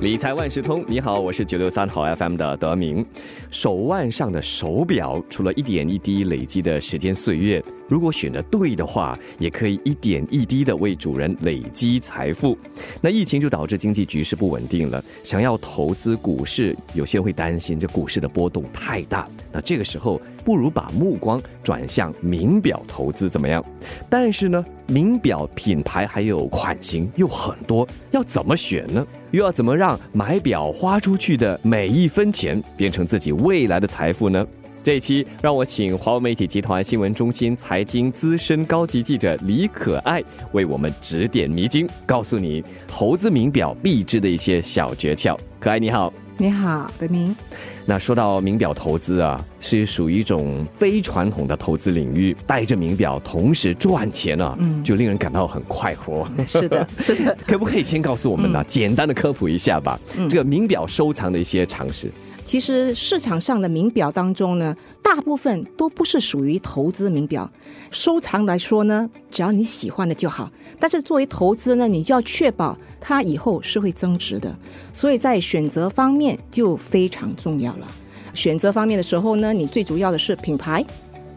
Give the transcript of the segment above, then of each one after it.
理财万事通，你好，我是九六三号 FM 的德明。手腕上的手表，除了一点一滴累积的时间岁月，如果选的对的话，也可以一点一滴的为主人累积财富。那疫情就导致经济局势不稳定了，想要投资股市，有些人会担心这股市的波动太大。那这个时候，不如把目光转向名表投资，怎么样？但是呢，名表品牌还有款型又很多，要怎么选呢？又要怎么让买表花出去的每一分钱变成自己未来的财富呢？这一期让我请华为媒体集团新闻中心财经资深高级记者李可爱为我们指点迷津，告诉你投资名表必知的一些小诀窍。可爱你好。你好，德明。那说到名表投资啊，是属于一种非传统的投资领域，带着名表同时赚钱啊，嗯，就令人感到很快活。是的，是的。可不可以先告诉我们呢？简单的科普一下吧，这个名表收藏的一些常识。其实市场上的名表当中呢，大部分都不是属于投资名表。收藏来说呢，只要你喜欢的就好。但是作为投资呢，你就要确保它以后是会增值的。所以在选择方面就非常重要了。选择方面的时候呢，你最主要的是品牌、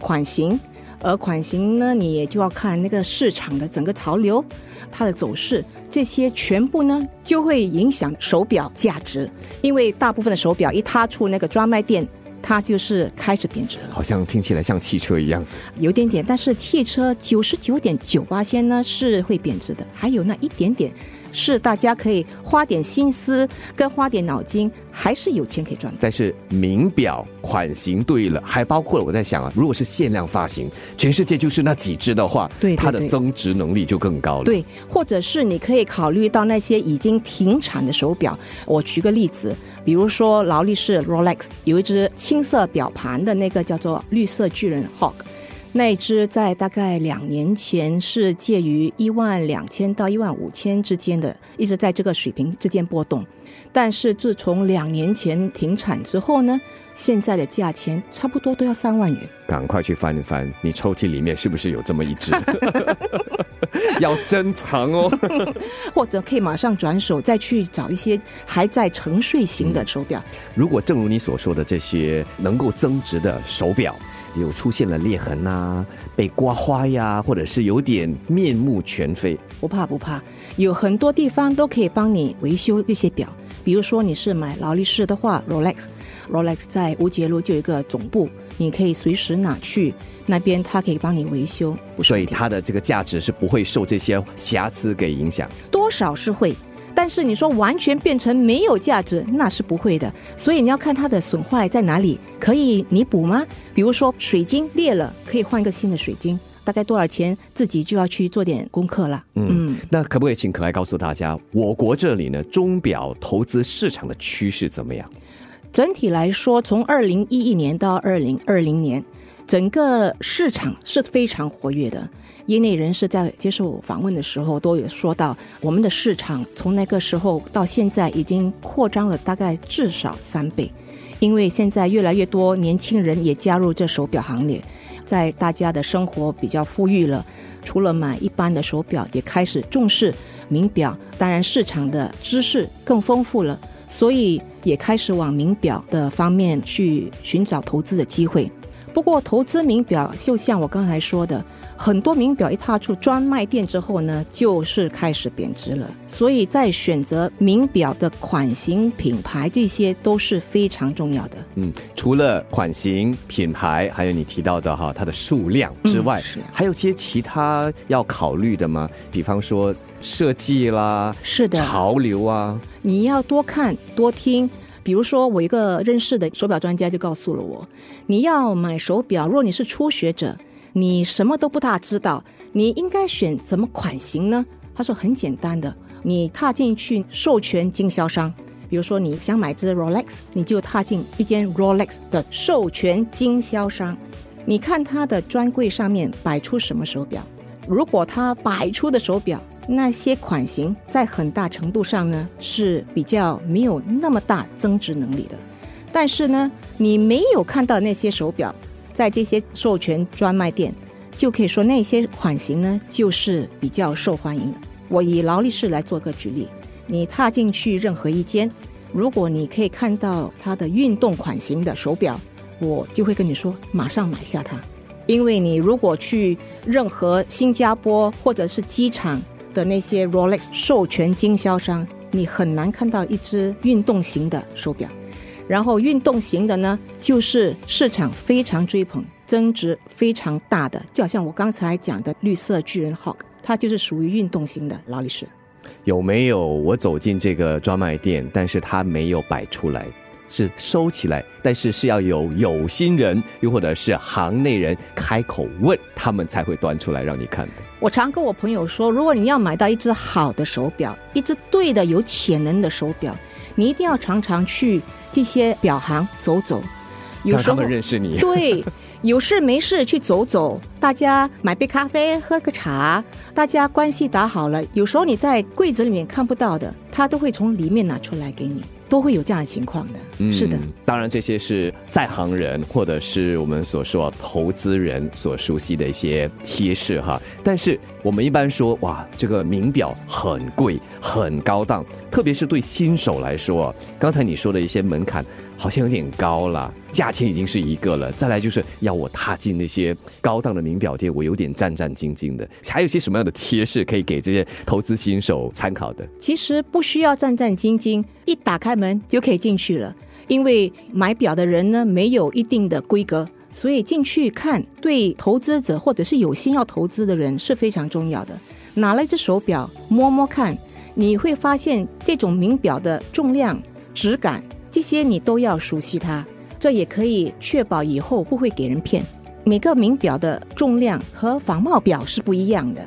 款型，而款型呢，你也就要看那个市场的整个潮流。它的走势，这些全部呢就会影响手表价值，因为大部分的手表一踏出那个专卖店，它就是开始贬值了。好像听起来像汽车一样，有点点，但是汽车九十九点九八先呢是会贬值的，还有那一点点。是大家可以花点心思跟花点脑筋，还是有钱可以赚。但是名表款型对了，还包括了我在想啊，如果是限量发行，全世界就是那几只的话，对它的增值能力就更高了。对，或者是你可以考虑到那些已经停产的手表。我举个例子，比如说劳力士 Rolex 有一只青色表盘的那个叫做绿色巨人 Hawk。那只在大概两年前是介于一万两千到一万五千之间的，一直在这个水平之间波动。但是自从两年前停产之后呢，现在的价钱差不多都要三万元。赶快去翻一翻，你抽屉里面是不是有这么一只？要珍藏哦。或者可以马上转手，再去找一些还在沉睡型的手表。如果正如你所说的这些能够增值的手表。有出现了裂痕呐，被刮花呀，或者是有点面目全非。不怕不怕，有很多地方都可以帮你维修这些表。比如说你是买劳力士的话，Rolex，Rolex 在无节路就有一个总部，你可以随时拿去那边，他可以帮你维修。所以它的这个价值是不会受这些瑕疵给影响，多少是会。但是你说完全变成没有价值，那是不会的。所以你要看它的损坏在哪里，可以弥补吗？比如说水晶裂了，可以换一个新的水晶，大概多少钱？自己就要去做点功课了。嗯，那可不可以请可爱告诉大家，我国这里呢，钟表投资市场的趋势怎么样？整体来说，从二零一一年到二零二零年，整个市场是非常活跃的。业内人士在接受访问的时候都有说到，我们的市场从那个时候到现在已经扩张了大概至少三倍，因为现在越来越多年轻人也加入这手表行列，在大家的生活比较富裕了，除了买一般的手表，也开始重视名表，当然市场的知识更丰富了，所以也开始往名表的方面去寻找投资的机会。不过，投资名表就像我刚才说的。很多名表一踏出专卖店之后呢，就是开始贬值了。所以在选择名表的款型、品牌，这些都是非常重要的。嗯，除了款型、品牌，还有你提到的哈，它的数量之外，还有些其他要考虑的吗？比方说设计啦，是的，潮流啊，你要多看多听。比如说，我一个认识的手表专家就告诉了我，你要买手表，如果你是初学者。你什么都不大知道，你应该选什么款型呢？他说很简单的，你踏进去授权经销商，比如说你想买只 Rolex，你就踏进一间 Rolex 的授权经销商，你看他的专柜上面摆出什么手表，如果他摆出的手表那些款型在很大程度上呢是比较没有那么大增值能力的，但是呢，你没有看到那些手表。在这些授权专卖店，就可以说那些款型呢就是比较受欢迎的。我以劳力士来做个举例，你踏进去任何一间，如果你可以看到它的运动款型的手表，我就会跟你说马上买下它，因为你如果去任何新加坡或者是机场的那些 Rolex 授权经销商，你很难看到一只运动型的手表。然后运动型的呢，就是市场非常追捧、增值非常大的，就好像我刚才讲的绿色巨人 Hawk，它就是属于运动型的劳力士。有没有我走进这个专卖店，但是它没有摆出来，是收起来，但是是要有有心人，又或者是行内人开口问，他们才会端出来让你看的。我常跟我朋友说，如果你要买到一只好的手表，一只对的有潜能的手表，你一定要常常去这些表行走走。有时候他们认识你。对，有事没事去走走，大家买杯咖啡，喝个茶，大家关系打好了。有时候你在柜子里面看不到的，他都会从里面拿出来给你，都会有这样的情况的。是的，嗯当然这些是在行人或者是我们所说投资人所熟悉的一些贴士哈。但是我们一般说，哇，这个名表很贵、很高档，特别是对新手来说，刚才你说的一些门槛好像有点高了，价钱已经是一个了，再来就是要我踏进那些高档的名表店，我有点战战兢兢的。还有一些什么样的贴士可以给这些投资新手参考的？其实不需要战战兢兢，一打开门就可以进去了。因为买表的人呢，没有一定的规格，所以进去看对投资者或者是有心要投资的人是非常重要的。拿了一只手表摸摸看，你会发现这种名表的重量、质感这些你都要熟悉它，这也可以确保以后不会给人骗。每个名表的重量和仿冒表是不一样的。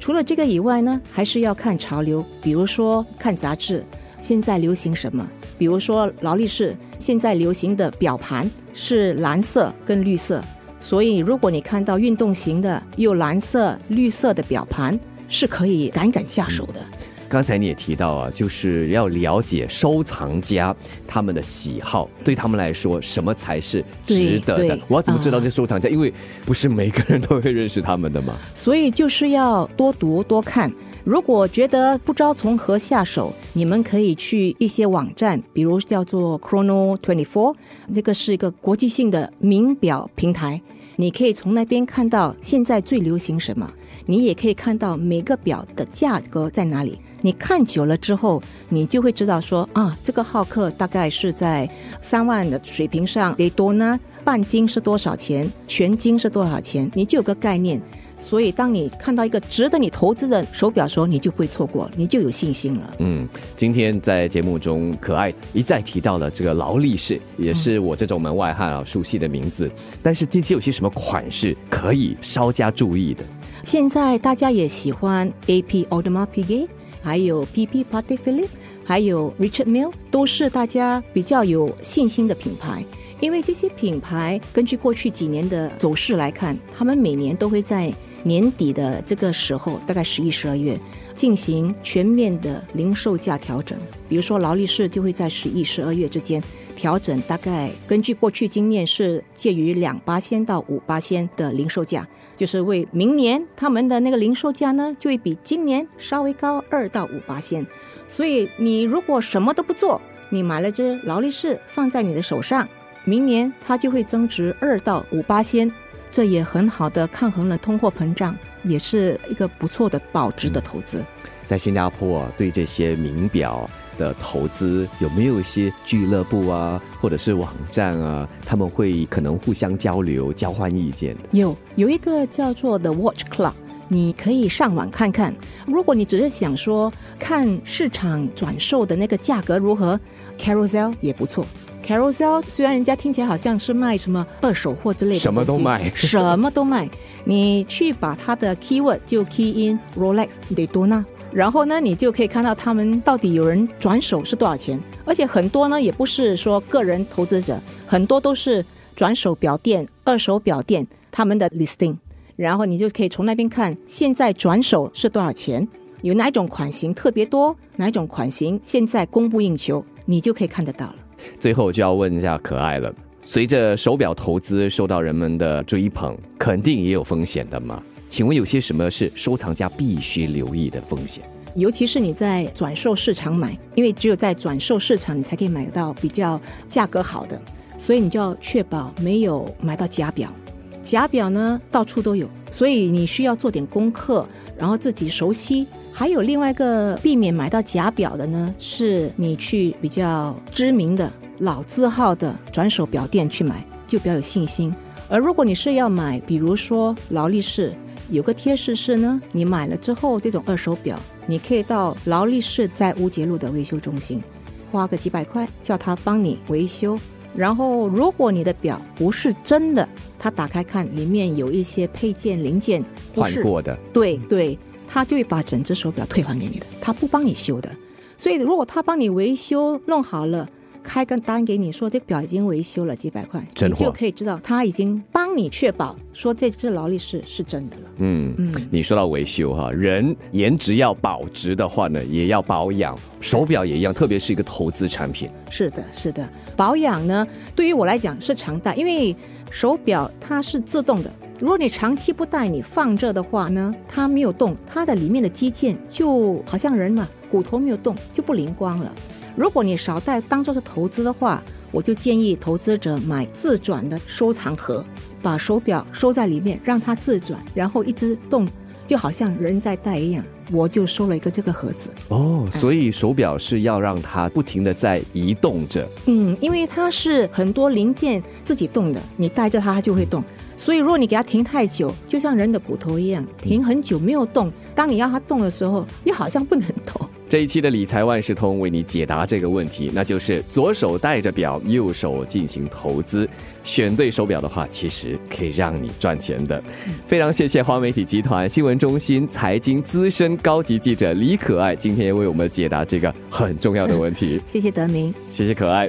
除了这个以外呢，还是要看潮流，比如说看杂志，现在流行什么。比如说劳力士现在流行的表盘是蓝色跟绿色，所以如果你看到运动型的有蓝色、绿色的表盘，是可以敢敢下手的。刚才你也提到啊，就是要了解收藏家他们的喜好，对他们来说什么才是值得的。我要怎么知道啊这收藏家？因为不是每个人都会认识他们的嘛。所以就是要多读多看。如果觉得不知道从何下手，你们可以去一些网站，比如叫做 Chrono Twenty Four，这个是一个国际性的名表平台。你可以从那边看到现在最流行什么，你也可以看到每个表的价格在哪里。你看久了之后，你就会知道说啊，这个浩克大概是在三万的水平上，得多呢？半斤是多少钱？全斤是多少钱？你就有个概念。所以，当你看到一个值得你投资的手表的时候，你就不会错过，你就有信心了。嗯，今天在节目中，可爱一再提到了这个劳力士，也是我这种门外汉啊熟悉的名字。但是近期有些什么款式可以稍加注意的？现在大家也喜欢 AP Audemars Piguet，还有 PP Patek Philippe，还有 Richard Mille，都是大家比较有信心的品牌。因为这些品牌根据过去几年的走势来看，他们每年都会在年底的这个时候，大概十一、十二月进行全面的零售价调整。比如说劳力士就会在十一、十二月之间调整，大概根据过去经验是介于两八仙到五八仙的零售价，就是为明年他们的那个零售价呢，就会比今年稍微高二到五八仙。所以你如果什么都不做，你买了只劳力士放在你的手上。明年它就会增值二到五八仙，这也很好的抗衡了通货膨胀，也是一个不错的保值的投资。在新加坡啊，对这些名表的投资有没有一些俱乐部啊，或者是网站啊，他们会可能互相交流、交换意见的？有有一个叫做 The Watch Club，你可以上网看看。如果你只是想说看市场转售的那个价格如何，Carousel 也不错。Carousel 虽然人家听起来好像是卖什么二手货之类的，什么都卖 什么都卖。你去把它的 keyword 就 key in Rolex Daytona，然后呢，你就可以看到他们到底有人转手是多少钱，而且很多呢也不是说个人投资者，很多都是转手表店、二手表店他们的 listing，然后你就可以从那边看现在转手是多少钱，有哪一种款型特别多，哪一种款型现在供不应求，你就可以看得到了。最后就要问一下可爱了，随着手表投资受到人们的追捧，肯定也有风险的嘛？请问有些什么是收藏家必须留意的风险？尤其是你在转售市场买，因为只有在转售市场，你才可以买到比较价格好的，所以你就要确保没有买到假表。假表呢，到处都有，所以你需要做点功课，然后自己熟悉。还有另外一个避免买到假表的呢，是你去比较知名的老字号的转手表店去买，就比较有信心。而如果你是要买，比如说劳力士，有个贴士是呢，你买了之后这种二手表，你可以到劳力士在乌节路的维修中心，花个几百块叫他帮你维修。然后如果你的表不是真的，他打开看里面有一些配件零件换过的，对对，他就会把整只手表退还给你的，他不帮你修的。所以如果他帮你维修弄好了，开个单给你说这个表已经维修了几百块，真你就可以知道他已经帮你确保说这只劳力士是真的了。嗯嗯你说到维修哈，人颜值要保值的话呢，也要保养，手表也一样，特别是一个投资产品。是的，是的，保养呢，对于我来讲是常戴，因为手表它是自动的。如果你长期不戴，你放着的话呢，它没有动，它的里面的肌腱就好像人嘛，骨头没有动，就不灵光了。如果你少戴，当做是投资的话，我就建议投资者买自转的收藏盒，把手表收在里面，让它自转，然后一直动，就好像人在戴一样。我就收了一个这个盒子。哦，所以手表是要让它不停的在移动着。嗯，因为它是很多零件自己动的，你带着它它就会动。所以如果你给它停太久，就像人的骨头一样，停很久没有动，当你要它动的时候，又好像不能动。这一期的理财万事通为你解答这个问题，那就是左手戴着表，右手进行投资。选对手表的话，其实可以让你赚钱的。非常谢谢华媒体集团新闻中心财经资深高级记者李可爱，今天也为我们解答这个很重要的问题。谢谢德明。谢谢可爱。